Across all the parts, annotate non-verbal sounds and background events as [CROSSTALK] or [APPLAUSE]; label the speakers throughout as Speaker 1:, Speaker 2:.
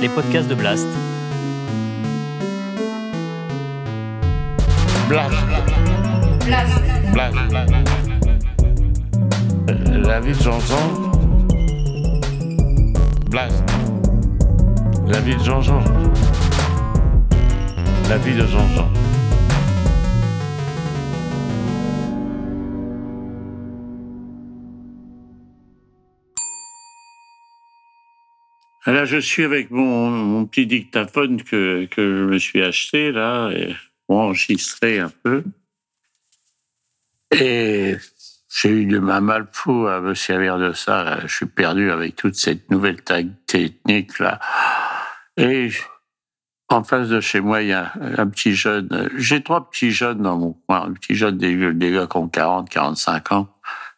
Speaker 1: les podcasts de Blast.
Speaker 2: Blast. Blast. La vie de Jean-Jean. Blast. La vie de Jean-Jean. La vie de Jean-Jean. Là, je suis avec mon, petit dictaphone que, que je me suis acheté, là, pour enregistrer un peu. Et j'ai eu de ma mal fou à me servir de ça. Je suis perdu avec toute cette nouvelle technique, là. Et en face de chez moi, il y a un petit jeune. J'ai trois petits jeunes dans mon coin. Un petit jeune, des, des gars qui ont 40, 45 ans,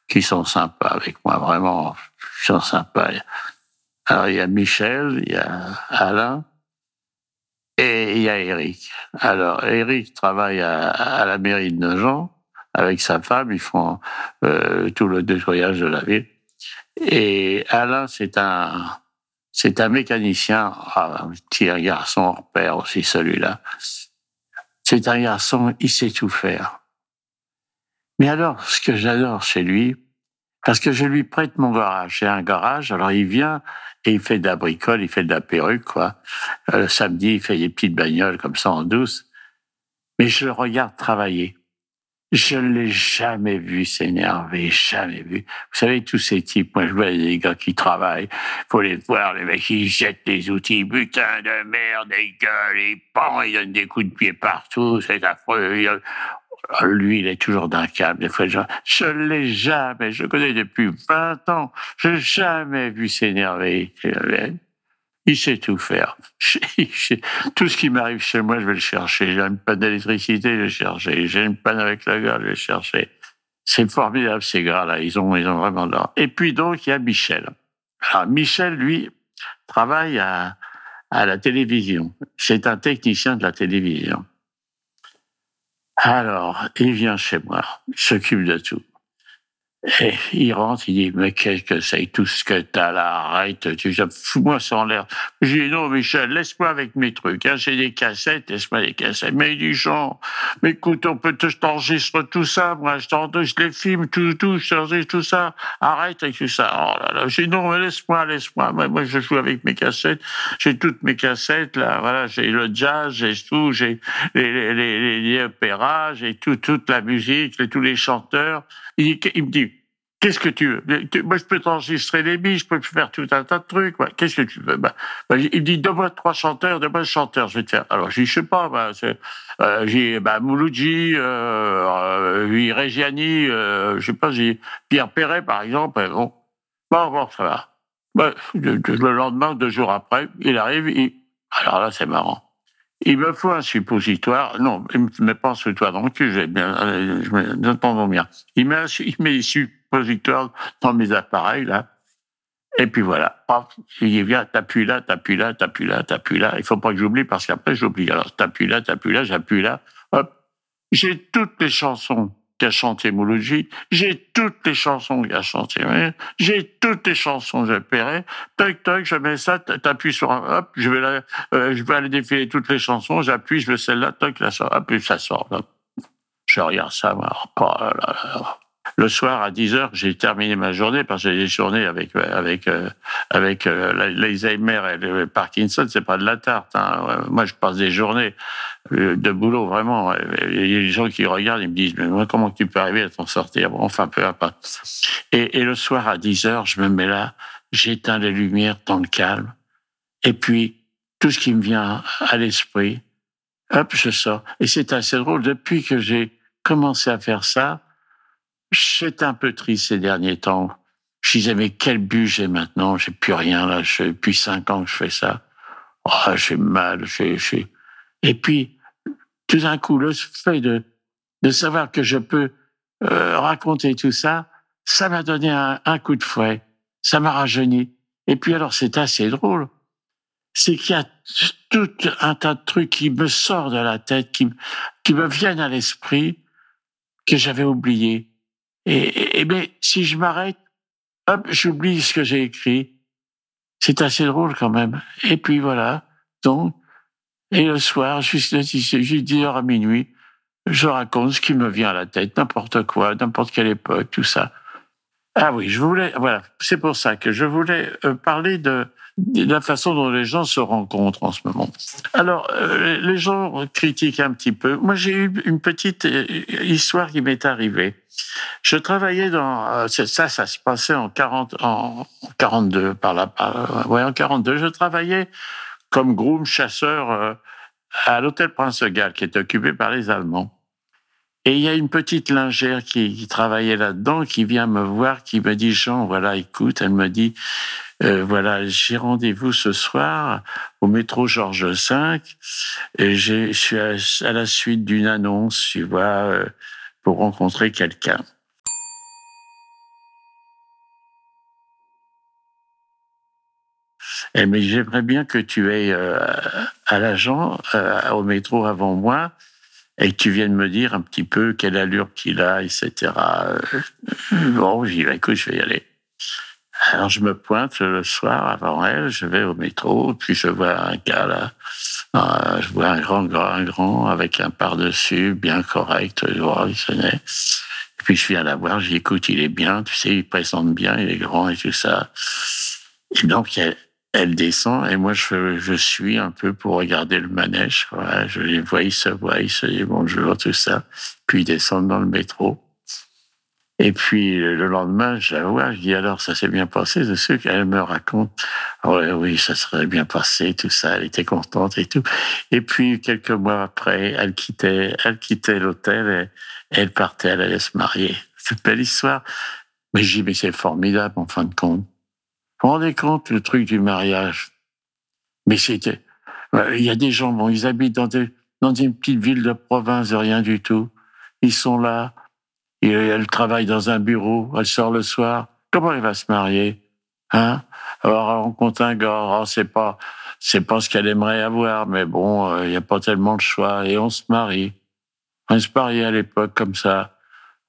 Speaker 2: qui sont sympas avec moi, vraiment. Ils sont sympas. Alors, il y a Michel, il y a Alain et il y a Eric. Alors, Eric travaille à, la mairie de Nogent avec sa femme. Ils font euh, tout le nettoyage de la ville. Et Alain, c'est un, c'est un mécanicien, ah, un petit garçon hors pair aussi, celui-là. C'est un garçon, il sait tout faire. Mais alors, ce que j'adore chez lui, parce que je lui prête mon garage. J'ai un garage, alors il vient et il fait de la bricole, il fait de la perruque, quoi. Euh, le samedi, il fait des petites bagnoles comme ça en douce. Mais je le regarde travailler. Je ne l'ai jamais vu s'énerver, jamais vu. Vous savez, tous ces types, moi je vois des gars qui travaillent, faut les voir, les mecs, ils jettent des outils, putain de merde, ils gueulent, ils pendent, ils donnent des coups de pied partout, c'est affreux. Lui, il est toujours d'un câble. Des fois, je, je l'ai jamais, je le connais depuis 20 ans, je l'ai jamais vu s'énerver. Il sait tout faire. [LAUGHS] Tout ce qui m'arrive chez moi, je vais le chercher. J'ai une panne d'électricité, je vais le chercher. J'ai une panne avec la gare, je vais le chercher. C'est formidable, ces gars-là. Ils ont, ils ont vraiment l'or. Et puis donc, il y a Michel. Alors, Michel, lui, travaille à, à la télévision. C'est un technicien de la télévision. Alors, il vient chez moi, s'occupe de tout. Et il rentre, il dit, mais qu'est-ce que c'est tout ce que t'as là, arrête, tu fous-moi sans l'air. J'ai dit, non, Michel, laisse-moi avec mes trucs, hein, j'ai des cassettes, laisse-moi des cassettes. Mais il dit, Jean, mais écoute, on peut te, t'enregistre tout ça, moi, je t'enregistre les films, tout, tout, je t'enregistre tout ça, arrête avec tout ça. Oh là là, j'ai dit, non, mais laisse-moi, laisse-moi, moi, je joue avec mes cassettes, j'ai toutes mes cassettes, là, voilà, j'ai le jazz, j'ai tout, j'ai les, les, les, les, opéras, j'ai tout, toute la musique, tous les chanteurs. Il me dit, Qu'est-ce que tu veux? Moi, je peux t'enregistrer les billes, je peux faire tout un tas de trucs. Qu'est-ce que tu veux? Bah, bah, Il dit, donne-moi trois chanteurs, donne-moi un chanteur, je vais te faire. Alors, je dis, je sais pas, bah, euh, j'ai bah, Mouloudji, euh, euh, Reggiani, euh, je sais pas, j'ai Pierre Perret, par exemple. Bon, bon, bon ça va. Bah, le lendemain, deux jours après, il arrive, il... alors là, c'est marrant. Il me faut un suppositoire. Non, il me met pas un suppositoire dans le cul, j'ai bien, je m'entends bien. Il met, un, il met des suppositoires dans mes appareils, là. Et puis voilà. Il dit, viens, t'appuies là, t'appuies là, t'appuies là, t'appuies là. Il faut pas que j'oublie parce qu'après j'oublie. Alors, t'appuies là, t'appuies là, j'appuie là. Hop. J'ai toutes les chansons Mouloudji, j'ai toutes les chansons chanté, j'ai toutes les chansons de Perret, tac, tac, je mets ça, t'appuies sur un, hop, je vais là, euh, je vais aller défiler toutes les chansons, j'appuie, je veux celle-là, tac, là, ça, hop, et ça sort, là. Je regarde ça, moi, oh là le soir à 10 heures, j'ai terminé ma journée parce que j'ai des journées avec avec euh, avec euh, l'Alzheimer et le Parkinson, c'est pas de la tarte. Hein. Moi, je passe des journées euh, de boulot vraiment. Il y a des gens qui regardent, ils me disent mais comment tu peux arriver à t'en sortir? Enfin, peu importe. Et, et le soir à 10 heures, je me mets là, j'éteins les lumières dans le calme, et puis tout ce qui me vient à l'esprit, hop, je sors. Et c'est assez drôle. Depuis que j'ai commencé à faire ça, J'étais un peu triste ces derniers temps. Je disais, mais quel but j'ai maintenant J'ai plus rien là. depuis cinq ans que je fais ça. Oh, j'ai mal. J'ai, Et puis, tout d'un coup, le fait de, de savoir que je peux euh, raconter tout ça, ça m'a donné un, un, coup de fouet. Ça m'a rajeuni. Et puis alors, c'est assez drôle. C'est qu'il y a tout un tas de trucs qui me sortent de la tête, qui, qui me viennent à l'esprit, que j'avais oublié. Et, et, mais si je m'arrête, hop, j'oublie ce que j'ai écrit. C'est assez drôle quand même. Et puis voilà. Donc, et le soir, jusqu'à 10 heures à minuit, je raconte ce qui me vient à la tête, n'importe quoi, n'importe quelle époque, tout ça. Ah oui, je voulais, voilà, c'est pour ça que je voulais euh, parler de, la façon dont les gens se rencontrent en ce moment. Alors, euh, les gens critiquent un petit peu. Moi, j'ai eu une petite euh, histoire qui m'est arrivée. Je travaillais dans ça, ça se passait en 40, en 42 par là, par, ouais, en 42. Je travaillais comme groom chasseur à l'hôtel Prince Gall, qui est occupé par les Allemands. Et il y a une petite lingère qui, travaillait là-dedans, qui vient me voir, qui me dit Jean, voilà, écoute, elle me dit, euh, voilà, j'ai rendez-vous ce soir au métro Georges V, et je suis à, la suite d'une annonce, tu vois, euh, pour rencontrer quelqu'un. Me dit, j'aimerais bien que tu ailles euh, à l'agent, au métro avant moi, et que tu viennes me dire un petit peu quelle allure qu'il a, etc. Euh, bon, j'y vais, écoute, je vais y aller. Alors je me pointe le soir avant elle, je vais au métro, puis je vois un gars là, euh, je vois un grand, grand, grand, avec un par-dessus bien correct, je vois, il sonnait. Puis je viens la voir, j'écoute, écoute, il est bien, tu sais, il présente bien, il est grand et tout ça. Et donc, elle descend et moi je, je suis un peu pour regarder le manège. Je les vois, ils se voient, ils se disent bonjour, tout ça. Puis ils descendent dans le métro. Et puis le lendemain, je la vois, je dis alors ça s'est bien passé, de ce qu'elle me raconte. Oh, oui, ça serait bien passé, tout ça. Elle était contente et tout. Et puis quelques mois après, elle quittait, elle quittait l'hôtel et elle partait, elle allait se marier. C'est une belle histoire. Mais j'ai dit mais c'est formidable en fin de compte. Vous vous rendez compte le truc du mariage? Mais c'était. Euh, il y a des gens, bon, ils habitent dans, des, dans une petite ville de province, rien du tout. Ils sont là. Et elle travaille dans un bureau. Elle sort le soir. Comment elle va se marier? Hein? Alors, on rencontre un gars. Oh, c'est pas, c'est pas ce qu'elle aimerait avoir, mais bon, euh, il n'y a pas tellement de choix. Et on se marie. On se mariait à l'époque comme ça.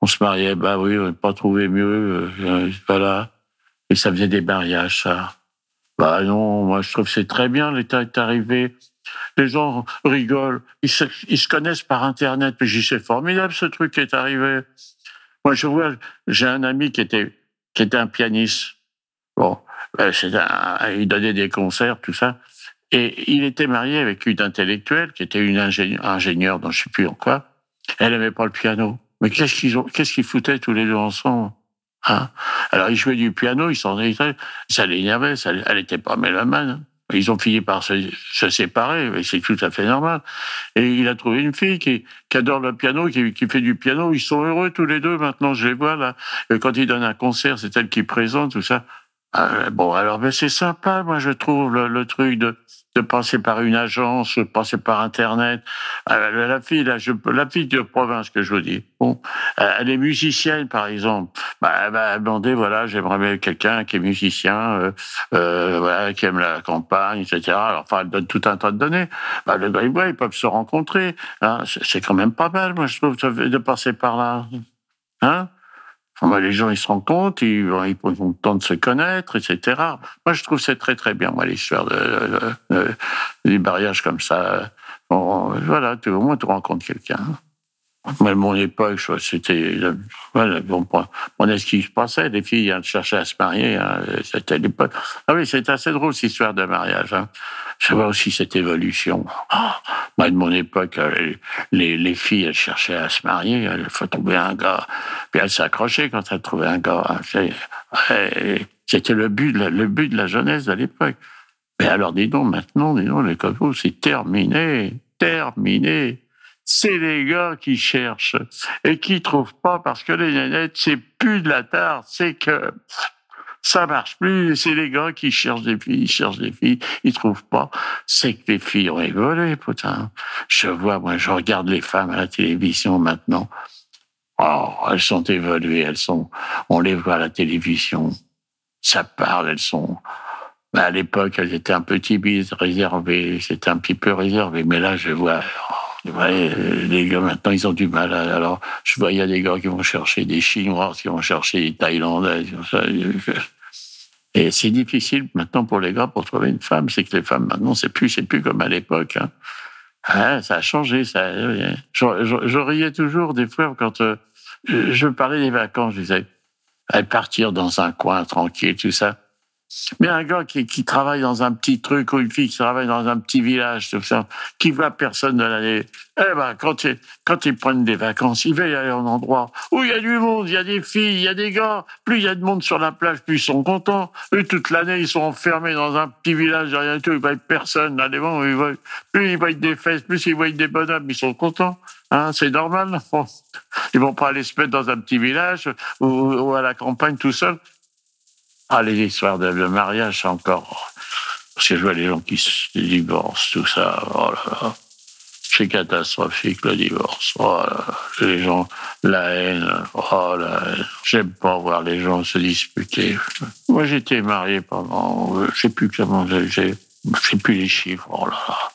Speaker 2: On se mariait, bah oui, on n'a pas trouvé mieux. Euh, voilà. Et ça faisait des mariages, ça. Bah non, moi je trouve que c'est très bien, l'État est arrivé. Les gens rigolent, ils se, connaissent par Internet. Mais j'y c'est formidable ce truc qui est arrivé. Moi je vois, j'ai un ami qui était, qui était un pianiste. Bon, ben, un, il donnait des concerts, tout ça. Et il était marié avec une intellectuelle qui était une ingénieure, ingénieure dans je sais plus en quoi. Elle aimait pas le piano. Mais qu'est-ce qu'ils ont, qu'est-ce qu'ils foutaient tous les deux ensemble? Hein Alors, ils jouaient du piano, ils s'en ça l'énervait, elle n'était pas mélomane. Ils ont fini par se, se séparer, mais c'est tout à fait normal. Et il a trouvé une fille qui, qui adore le piano, qui, qui, fait du piano. Ils sont heureux tous les deux. Maintenant, je les vois là. Et quand ils donnent un concert, c'est elle qui présente tout ça. Euh, bon, alors, ben, c'est sympa, moi, je trouve le truc de de passer par une agence, de passer par Internet. Euh, la fille, la, la fille de province que je vous dis, bon, euh, elle est musicienne, par exemple. Bah, elle va demander, voilà, j'aimerais bien quelqu'un qui est musicien, euh, euh, voilà, qui aime la campagne, etc. Alors, enfin, elle donne tout un tas de données. Bah, le ils peuvent se rencontrer. Hein. C'est quand même pas mal, moi, je trouve, de passer par là. Hein les gens, ils se rendent compte, ils, ils ont le temps de se connaître, etc. Moi, je trouve c'est très, très bien, moi, l'histoire de, de, du mariage comme ça. voilà, tu, au moins, tu rencontres quelqu'un. Mais mon époque, c'était. Voilà, on est ce qui se passait. Les filles elles cherchaient à se marier. Hein, c'était l'époque. Ah oui, c'est assez drôle, cette histoire de mariage. Hein. Je vois aussi cette évolution. Oh, moi, de mon époque, euh, les, les, filles, elles cherchaient à se marier. Il faut trouver un gars. Puis elles s'accrochaient quand elles trouvaient un gars. Hein. C'était le but, le but de la jeunesse de l'époque. Mais alors, dis donc, maintenant, dis donc, les copains, c'est terminé. Terminé c'est les gars qui cherchent et qui trouvent pas parce que les nénettes, c'est plus de la tarte, c'est que ça marche plus. C'est les gars qui cherchent des filles, ils cherchent des filles, ils trouvent pas. C'est que les filles ont évolué, putain. Je vois, moi, je regarde les femmes à la télévision maintenant. Oh, elles sont évoluées, elles sont, on les voit à la télévision. Ça parle, elles sont, à l'époque, elles étaient un peu timides, réservées, c'était un petit peu réservé. Mais là, je vois, Ouais, les gars maintenant ils ont du mal. alors, je vois il y a des gars qui vont chercher des Chinois, qui vont chercher des Thaïlandais. Et c'est difficile maintenant pour les gars pour trouver une femme. C'est que les femmes maintenant, c'est plus, c'est plus comme à l'époque. Hein. Ah, ça a changé. Ça. Je, riais toujours des fois quand euh, je parlais des vacances. Je disais, partir dans un coin tranquille, tout ça. Mais un gars qui, travaille dans un petit truc ou une fille qui travaille dans un petit village, tout ça, qui voit personne de l'année, eh ben, quand ils, quand ils prennent des vacances, ils veulent aller à un endroit où il y a du monde, il y a des filles, il y a des gars. Plus il y a de monde sur la plage, plus ils sont contents. Eux, toute l'année, ils sont enfermés dans un petit village, rien tout, ils voient personne. Là, ils voient, plus ils voient des fesses, plus ils voient des bonhommes, ils sont contents. Hein, c'est normal. [LAUGHS] Ils vont pas aller se mettre dans un petit village ou à la campagne tout seul. Ah, les histoires de, mariage, encore. Parce que je vois les gens qui se divorcent, tout ça. Oh là là. C'est catastrophique, le divorce. Oh là. Les gens, la haine. Oh la. J'aime pas voir les gens se disputer. Moi, j'étais marié pendant, je sais plus comment, je sais plus les chiffres. Oh là là.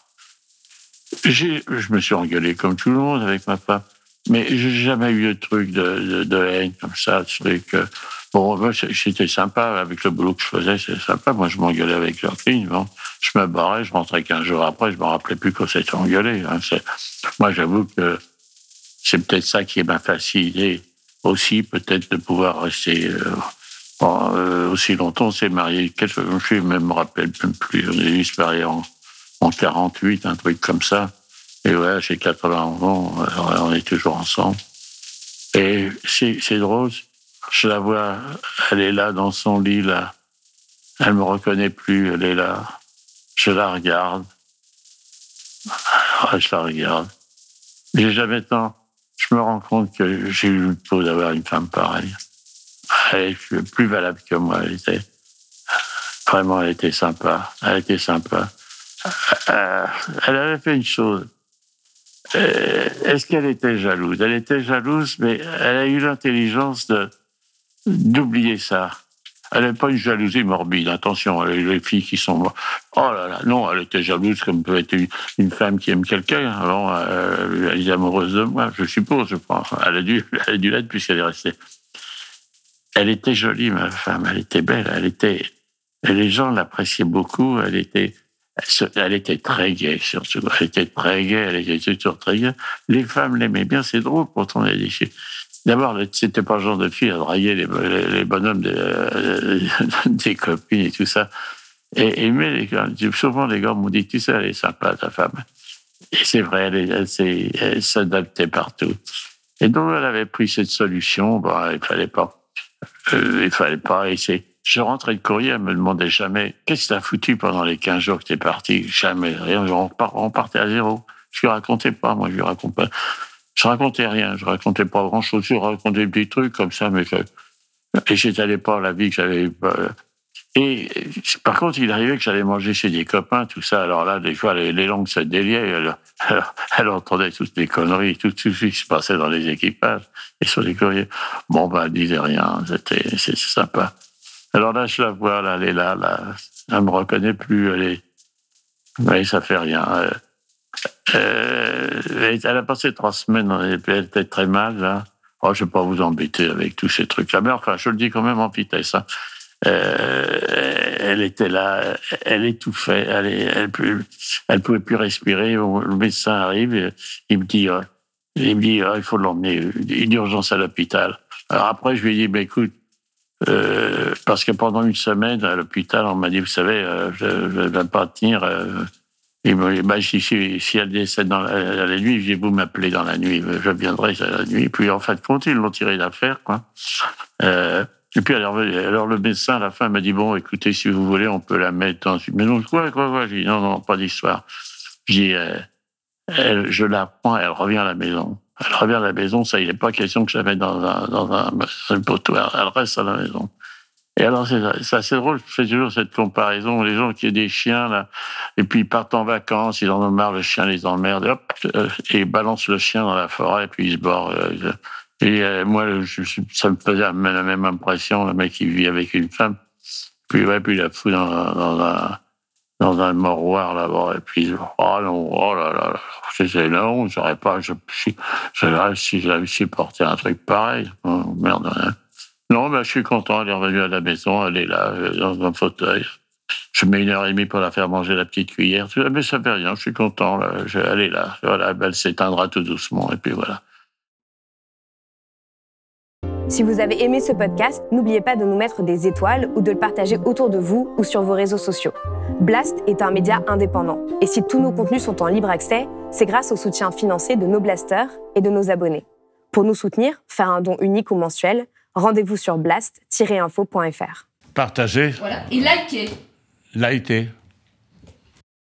Speaker 2: Je me suis engueulé comme tout le monde avec ma femme. Mais j'ai jamais eu de truc de, de, haine comme ça, de truc. Euh, Bon, moi, c'était sympa avec le boulot que je faisais, c'est sympa. Moi, je m'engueulais avec Jacqueline. Bon. Je me barrais, je rentrais 15 jours après, je me rappelais plus qu'on s'était engueulé. Hein. Moi, j'avoue que c'est peut-être ça qui m'a facilité aussi, peut-être de pouvoir rester euh, euh, aussi longtemps. On s'est marié, je ne me rappelle plus. On est disparu en, en 48, un truc comme ça. Et ouais, j'ai 80 ans, on est toujours ensemble. Et c'est drôle je la vois, elle est là dans son lit, là. Elle me reconnaît plus, elle est là. Je la regarde. je la regarde. J'ai jamais tant. Je me rends compte que j'ai eu le taux d'avoir une femme pareille. Elle est plus valable que moi. Elle était vraiment, elle était sympa. Elle était sympa. Euh, elle avait fait une chose. Euh, est-ce qu'elle était jalouse? Elle était jalouse, mais elle a eu l'intelligence de d'oublier ça. Elle n'est pas une jalousie morbide, attention, les filles qui sont... Oh là là, non, elle était jalouse comme peut être une, femme qui aime quelqu'un. Alors, euh, elle est amoureuse de moi, je suppose, je pense. Elle a dû, [LAUGHS] elle a dû l'être puisqu'elle est restée. Elle était jolie, ma femme, elle était belle, elle était... Et les gens l'appréciaient beaucoup, elle était... Elle était très gaie, surtout. Elle était très gaie, elle était toujours très gaie. Les femmes l'aimaient bien, c'est drôle quand on est. D'abord, c'était pas le genre de fille à draguer les, les, bonhommes des, euh, [LAUGHS] des, copines et tout ça. Et, mais les souvent les gars m'ont dit, tu sais, elle est sympa, ta femme. Et c'est vrai, elle, s'adaptait partout. Et donc, elle avait pris cette solution. Bon, il fallait pas. Euh, il fallait pas. C'est, je rentrais de courrier, elle me demandait jamais, qu'est-ce que t'as foutu pendant les 15 jours que t'es parti? Jamais, rien. On partait à zéro. Je lui racontais pas, moi, je lui raconte pas. Je racontais rien, je racontais pas grand-chose, je racontais des petits trucs comme ça, mais je, et j'étalais pas la vie que j'avais. Et par contre, il arrivait que j'allais manger chez des copains, tout ça. Alors là, des fois, les, langues se déliaient. Elle, elle, entendait toutes les conneries, tout, tout, ce qui se passait dans les équipages et sur les courriers. Bon, ben, elle disait rien. C'était, c'est sympa. Alors là, je la vois, là, elle est là, là. Elle me reconnaît plus. Elle est, mais ça fait rien. Euh, elle a passé trois semaines, elle était très mal, là. Oh, je ne vais pas vous embêter avec tous ces trucs-là, mais enfin, je le dis quand même en vitesse. Hein. Euh, elle était là, elle étouffait, elle, elle pouvait plus respirer. Le médecin arrive, il me dit, euh, il me dit, il faut l'emmener, une urgence à l'hôpital. Alors après, je lui ai dit, ben écoute, euh, parce que pendant une semaine à l'hôpital, on m'a dit, vous savez, euh, je ne vais pas tenir. Et bah, si, si, si, elle décède dans la, la nuit, j'ai vous m'appeler dans la nuit, je viendrai la nuit. Puis en fait, compte, ils l'ont tiré d'affaire, quoi. Euh, et puis alors, le médecin à la fin m'a dit bon, écoutez, si vous voulez, on peut la mettre dans. Mais non, quoi, quoi, quoi? J'ai dit non, non, pas d'histoire. J'ai, euh, elle, je la prends, elle revient à la maison. Elle revient à la maison, ça, il n'est pas question que je la mette dans un, dans un, un poteau. Elle reste à la maison. Et alors, c'est assez drôle, je fais toujours cette comparaison. Les gens qui ont des chiens, là, et puis ils partent en vacances, ils en ont marre, le chien les emmerde, hop, euh, et ils balancent le chien dans la forêt, et puis ils se barrent. Euh, et euh, moi, ça me faisait la même impression, le mec qui vit avec une femme. Puis, ouais, puis il la fout dans, dans un, dans un moroir là-bas, et puis, oh non, oh là là, là c'est non, j'aurais pas, je, je, je, si j'avais supporté un truc pareil, oh, merde, hein. Non, ben, je suis content. Elle est revenue à la maison. Elle est là, euh, dans un fauteuil. Je mets une heure et demie pour la faire manger la petite cuillère. Mais ça fait rien. Je suis content. Elle est là. Voilà, elle s'éteindra tout doucement. Et puis voilà.
Speaker 1: Si vous avez aimé ce podcast, n'oubliez pas de nous mettre des étoiles ou de le partager autour de vous ou sur vos réseaux sociaux. Blast est un média indépendant. Et si tous nos contenus sont en libre accès, c'est grâce au soutien financier de nos blasters et de nos abonnés. Pour nous soutenir, faire un don unique ou mensuel, rendez-vous sur blast-info.fr.
Speaker 2: Partagez.
Speaker 3: Voilà. Et likez.
Speaker 2: Likez.